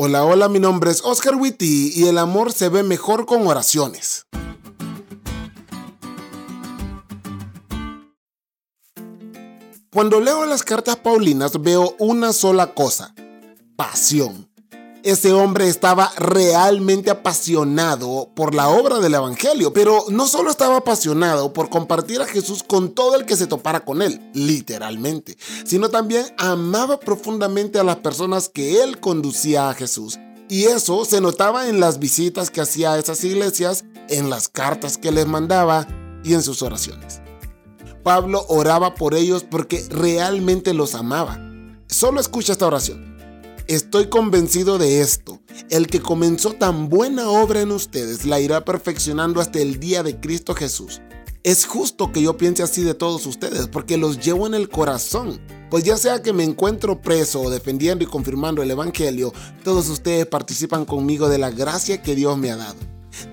Hola, hola, mi nombre es Oscar Witty y el amor se ve mejor con oraciones. Cuando leo las cartas paulinas veo una sola cosa, pasión. Ese hombre estaba realmente apasionado por la obra del Evangelio, pero no solo estaba apasionado por compartir a Jesús con todo el que se topara con él, literalmente, sino también amaba profundamente a las personas que él conducía a Jesús. Y eso se notaba en las visitas que hacía a esas iglesias, en las cartas que les mandaba y en sus oraciones. Pablo oraba por ellos porque realmente los amaba. Solo escucha esta oración. Estoy convencido de esto. El que comenzó tan buena obra en ustedes la irá perfeccionando hasta el día de Cristo Jesús. Es justo que yo piense así de todos ustedes porque los llevo en el corazón. Pues ya sea que me encuentro preso o defendiendo y confirmando el Evangelio, todos ustedes participan conmigo de la gracia que Dios me ha dado.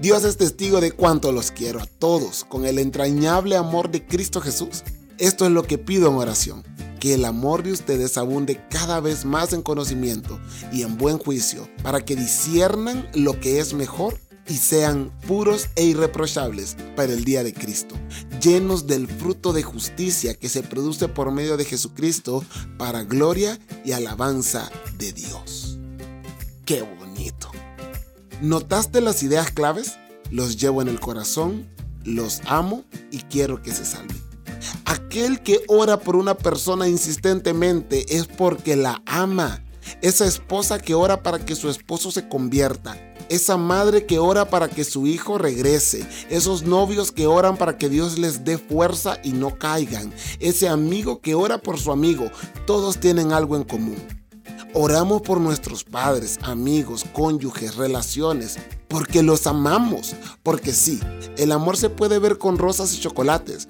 Dios es testigo de cuánto los quiero a todos con el entrañable amor de Cristo Jesús. Esto es lo que pido en oración, que el amor de ustedes abunde cada vez más en conocimiento y en buen juicio, para que disiernan lo que es mejor y sean puros e irreprochables para el día de Cristo, llenos del fruto de justicia que se produce por medio de Jesucristo para gloria y alabanza de Dios. ¡Qué bonito! ¿Notaste las ideas claves? Los llevo en el corazón, los amo y quiero que se salven. Aquel que ora por una persona insistentemente es porque la ama. Esa esposa que ora para que su esposo se convierta. Esa madre que ora para que su hijo regrese. Esos novios que oran para que Dios les dé fuerza y no caigan. Ese amigo que ora por su amigo. Todos tienen algo en común Oramos por nuestros padres, amigos, cónyuges, relaciones, porque los amamos. Porque sí, el amor se puede ver con rosas y chocolates,